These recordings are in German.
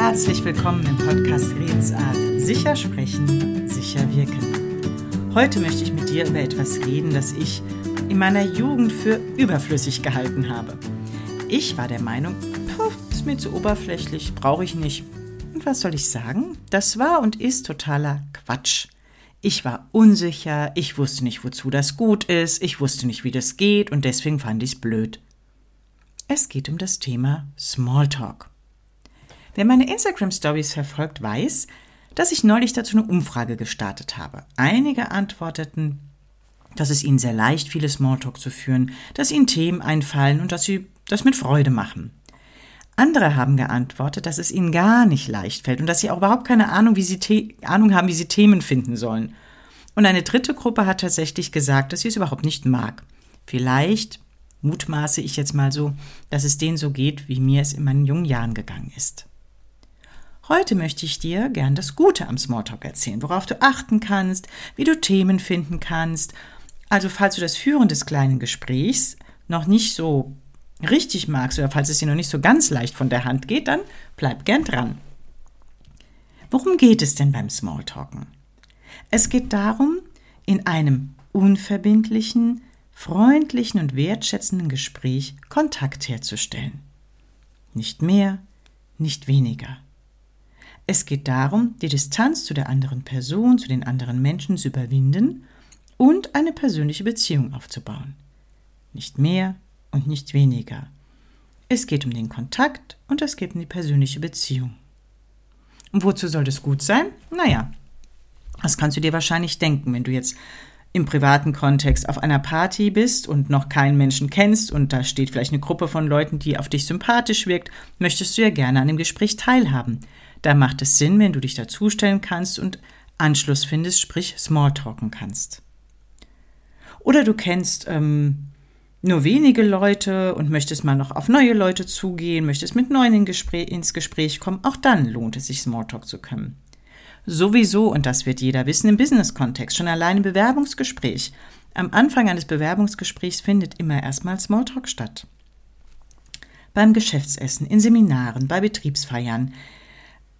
Herzlich willkommen im Podcast Redensart. Sicher sprechen, sicher wirken. Heute möchte ich mit dir über etwas reden, das ich in meiner Jugend für überflüssig gehalten habe. Ich war der Meinung, puh, ist mir zu oberflächlich, brauche ich nicht. Und was soll ich sagen? Das war und ist totaler Quatsch. Ich war unsicher, ich wusste nicht, wozu das gut ist, ich wusste nicht, wie das geht und deswegen fand ich es blöd. Es geht um das Thema Smalltalk. Wer meine Instagram-Stories verfolgt, weiß, dass ich neulich dazu eine Umfrage gestartet habe. Einige antworteten, dass es ihnen sehr leicht viele Smalltalk zu führen, dass ihnen Themen einfallen und dass sie das mit Freude machen. Andere haben geantwortet, dass es ihnen gar nicht leicht fällt und dass sie auch überhaupt keine Ahnung, wie sie Ahnung haben, wie sie Themen finden sollen. Und eine dritte Gruppe hat tatsächlich gesagt, dass sie es überhaupt nicht mag. Vielleicht mutmaße ich jetzt mal so, dass es denen so geht, wie mir es in meinen jungen Jahren gegangen ist. Heute möchte ich dir gern das Gute am Smalltalk erzählen, worauf du achten kannst, wie du Themen finden kannst. Also falls du das Führen des kleinen Gesprächs noch nicht so richtig magst oder falls es dir noch nicht so ganz leicht von der Hand geht, dann bleib gern dran. Worum geht es denn beim Smalltalken? Es geht darum, in einem unverbindlichen, freundlichen und wertschätzenden Gespräch Kontakt herzustellen. Nicht mehr, nicht weniger. Es geht darum, die Distanz zu der anderen Person, zu den anderen Menschen zu überwinden und eine persönliche Beziehung aufzubauen. Nicht mehr und nicht weniger. Es geht um den Kontakt und es geht um die persönliche Beziehung. Und wozu soll das gut sein? Naja, das kannst du dir wahrscheinlich denken, wenn du jetzt im privaten Kontext auf einer Party bist und noch keinen Menschen kennst und da steht vielleicht eine Gruppe von Leuten, die auf dich sympathisch wirkt, möchtest du ja gerne an dem Gespräch teilhaben. Da macht es Sinn, wenn du dich dazustellen kannst und Anschluss findest, sprich Smalltalken kannst. Oder du kennst ähm, nur wenige Leute und möchtest mal noch auf neue Leute zugehen, möchtest mit neuen ins Gespräch kommen, auch dann lohnt es sich, Smalltalk zu können. Sowieso, und das wird jeder wissen, im Business-Kontext, schon allein im Bewerbungsgespräch. Am Anfang eines Bewerbungsgesprächs findet immer erstmal Smalltalk statt. Beim Geschäftsessen, in Seminaren, bei Betriebsfeiern,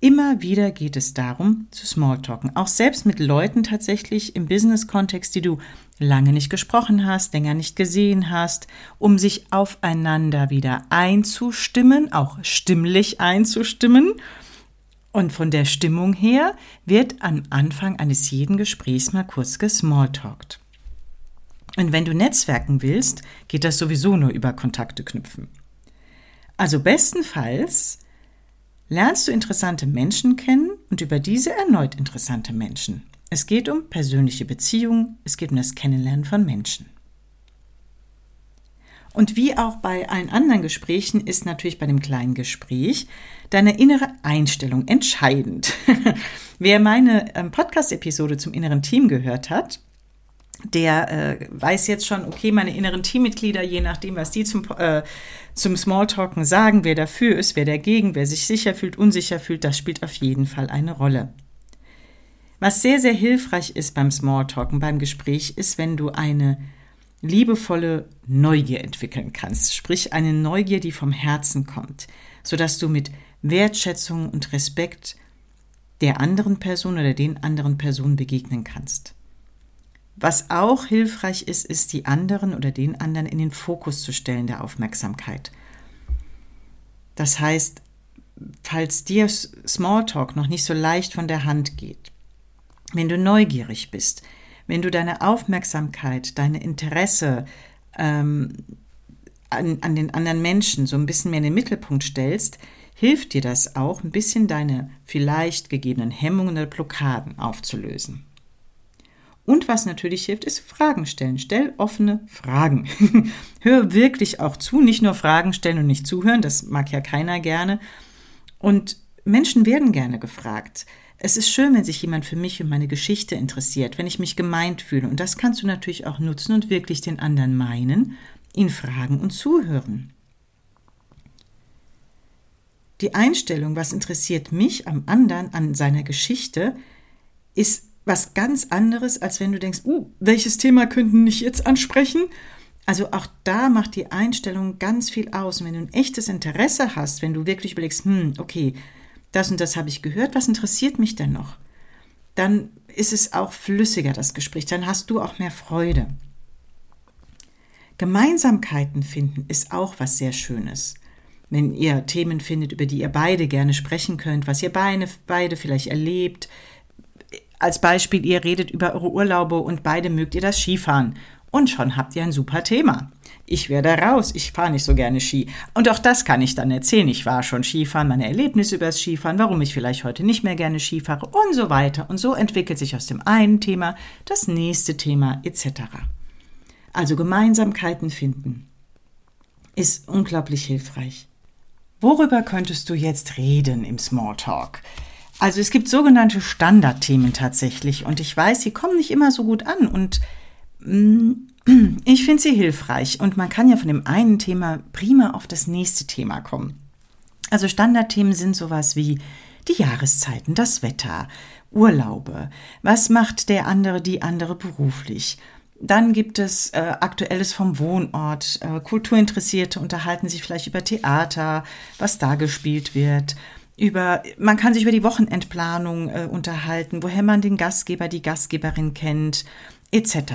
Immer wieder geht es darum, zu Smalltalken. Auch selbst mit Leuten tatsächlich im Business-Kontext, die du lange nicht gesprochen hast, länger nicht gesehen hast, um sich aufeinander wieder einzustimmen, auch stimmlich einzustimmen. Und von der Stimmung her wird am Anfang eines jeden Gesprächs mal kurz gesmalltalkt. Und wenn du netzwerken willst, geht das sowieso nur über Kontakte knüpfen. Also bestenfalls lernst du interessante Menschen kennen und über diese erneut interessante Menschen. Es geht um persönliche Beziehungen, es geht um das Kennenlernen von Menschen. Und wie auch bei allen anderen Gesprächen ist natürlich bei dem kleinen Gespräch deine innere Einstellung entscheidend. Wer meine ähm, Podcast-Episode zum inneren Team gehört hat, der äh, weiß jetzt schon, okay, meine inneren Teammitglieder, je nachdem, was die zum, äh, zum Smalltalken sagen, wer dafür ist, wer dagegen, wer sich sicher fühlt, unsicher fühlt, das spielt auf jeden Fall eine Rolle. Was sehr, sehr hilfreich ist beim Smalltalken, beim Gespräch, ist, wenn du eine liebevolle Neugier entwickeln kannst, sprich eine Neugier, die vom Herzen kommt, sodass du mit Wertschätzung und Respekt der anderen Person oder den anderen Personen begegnen kannst. Was auch hilfreich ist, ist die anderen oder den anderen in den Fokus zu stellen der Aufmerksamkeit. Das heißt, falls dir Smalltalk noch nicht so leicht von der Hand geht, wenn du neugierig bist, wenn du deine Aufmerksamkeit, deine Interesse ähm, an, an den anderen Menschen so ein bisschen mehr in den Mittelpunkt stellst, hilft dir das auch, ein bisschen deine vielleicht gegebenen Hemmungen oder Blockaden aufzulösen. Und was natürlich hilft, ist Fragen stellen. Stell offene Fragen. Hör wirklich auch zu, nicht nur Fragen stellen und nicht zuhören, das mag ja keiner gerne. Und Menschen werden gerne gefragt. Es ist schön, wenn sich jemand für mich und meine Geschichte interessiert, wenn ich mich gemeint fühle. Und das kannst du natürlich auch nutzen und wirklich den anderen meinen, ihn fragen und zuhören. Die Einstellung, was interessiert mich am anderen, an seiner Geschichte, ist was ganz anderes, als wenn du denkst, uh, welches Thema könnten nicht jetzt ansprechen? Also auch da macht die Einstellung ganz viel aus. Und wenn du ein echtes Interesse hast, wenn du wirklich überlegst, hm, okay, das und das habe ich gehört, was interessiert mich denn noch? Dann ist es auch flüssiger, das Gespräch, dann hast du auch mehr Freude. Gemeinsamkeiten finden ist auch was sehr Schönes. Wenn ihr Themen findet, über die ihr beide gerne sprechen könnt, was ihr beide, beide vielleicht erlebt. Als Beispiel, ihr redet über eure Urlaube und beide mögt ihr das Skifahren. Und schon habt ihr ein super Thema ich werde raus, ich fahre nicht so gerne Ski. Und auch das kann ich dann erzählen. Ich war schon Skifahren, meine Erlebnisse über das Skifahren, warum ich vielleicht heute nicht mehr gerne Ski fahre und so weiter. Und so entwickelt sich aus dem einen Thema das nächste Thema etc. Also Gemeinsamkeiten finden ist unglaublich hilfreich. Worüber könntest du jetzt reden im Smalltalk? Also es gibt sogenannte Standardthemen tatsächlich und ich weiß, sie kommen nicht immer so gut an und ich finde sie hilfreich und man kann ja von dem einen Thema prima auf das nächste Thema kommen. Also Standardthemen sind sowas wie die Jahreszeiten, das Wetter, Urlaube, was macht der andere, die andere beruflich. Dann gibt es äh, Aktuelles vom Wohnort. Äh, Kulturinteressierte unterhalten sich vielleicht über Theater, was da gespielt wird. Über, man kann sich über die Wochenendplanung äh, unterhalten, woher man den Gastgeber, die Gastgeberin kennt, etc.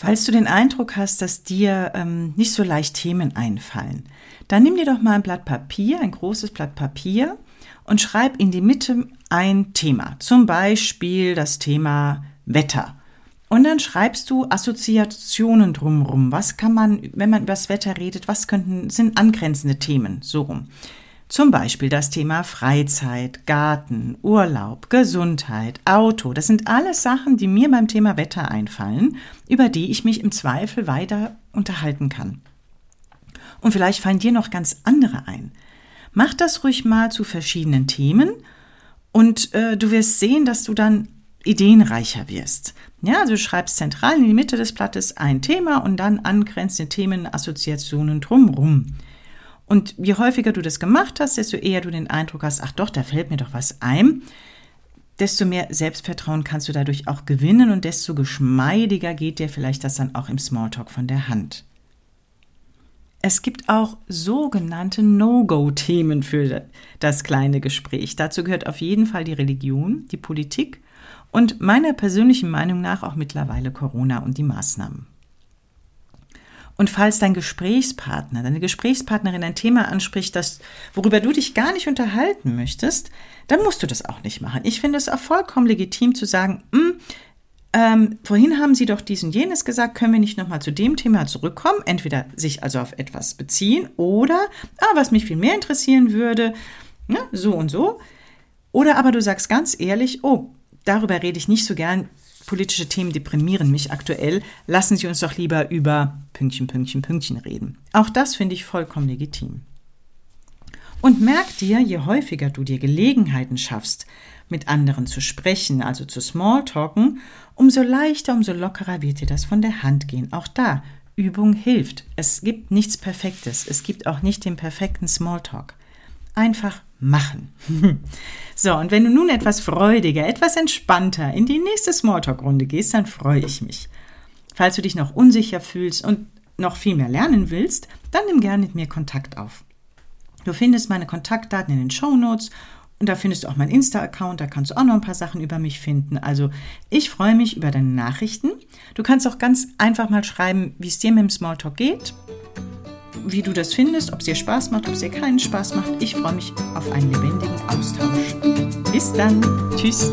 Falls du den Eindruck hast, dass dir ähm, nicht so leicht Themen einfallen, dann nimm dir doch mal ein Blatt Papier, ein großes Blatt Papier und schreib in die Mitte ein Thema. Zum Beispiel das Thema Wetter. Und dann schreibst du Assoziationen drumherum. Was kann man, wenn man über das Wetter redet, was könnten, sind angrenzende Themen, so rum. Zum Beispiel das Thema Freizeit, Garten, Urlaub, Gesundheit, Auto. Das sind alles Sachen, die mir beim Thema Wetter einfallen, über die ich mich im Zweifel weiter unterhalten kann. Und vielleicht fallen dir noch ganz andere ein. Mach das ruhig mal zu verschiedenen Themen und äh, du wirst sehen, dass du dann ideenreicher wirst. Ja, also du schreibst zentral in die Mitte des Blattes ein Thema und dann angrenzende Themen, Assoziationen drumrum. Und je häufiger du das gemacht hast, desto eher du den Eindruck hast, ach doch, da fällt mir doch was ein, desto mehr Selbstvertrauen kannst du dadurch auch gewinnen und desto geschmeidiger geht dir vielleicht das dann auch im Smalltalk von der Hand. Es gibt auch sogenannte No-Go-Themen für das kleine Gespräch. Dazu gehört auf jeden Fall die Religion, die Politik und meiner persönlichen Meinung nach auch mittlerweile Corona und die Maßnahmen. Und falls dein Gesprächspartner, deine Gesprächspartnerin ein Thema anspricht, das, worüber du dich gar nicht unterhalten möchtest, dann musst du das auch nicht machen. Ich finde es auch vollkommen legitim zu sagen, hm, ähm, vorhin haben Sie doch dies und jenes gesagt, können wir nicht nochmal zu dem Thema zurückkommen? Entweder sich also auf etwas beziehen oder, ah, was mich viel mehr interessieren würde, ne, so und so. Oder aber du sagst ganz ehrlich, oh, darüber rede ich nicht so gern, politische Themen deprimieren mich aktuell, lassen Sie uns doch lieber über Pünktchen, Pünktchen, Pünktchen reden. Auch das finde ich vollkommen legitim. Und merk dir, je häufiger du dir Gelegenheiten schaffst, mit anderen zu sprechen, also zu Smalltalken, umso leichter, umso lockerer wird dir das von der Hand gehen. Auch da, Übung hilft. Es gibt nichts Perfektes. Es gibt auch nicht den perfekten Smalltalk. Einfach machen. so, und wenn du nun etwas freudiger, etwas entspannter in die nächste Smalltalk-Runde gehst, dann freue ich mich. Falls du dich noch unsicher fühlst und noch viel mehr lernen willst, dann nimm gerne mit mir Kontakt auf. Du findest meine Kontaktdaten in den Show Notes und da findest du auch meinen Insta-Account, da kannst du auch noch ein paar Sachen über mich finden. Also ich freue mich über deine Nachrichten. Du kannst auch ganz einfach mal schreiben, wie es dir mit dem Smalltalk geht wie du das findest, ob es dir Spaß macht, ob es dir keinen Spaß macht. Ich freue mich auf einen lebendigen Austausch. Bis dann. Tschüss.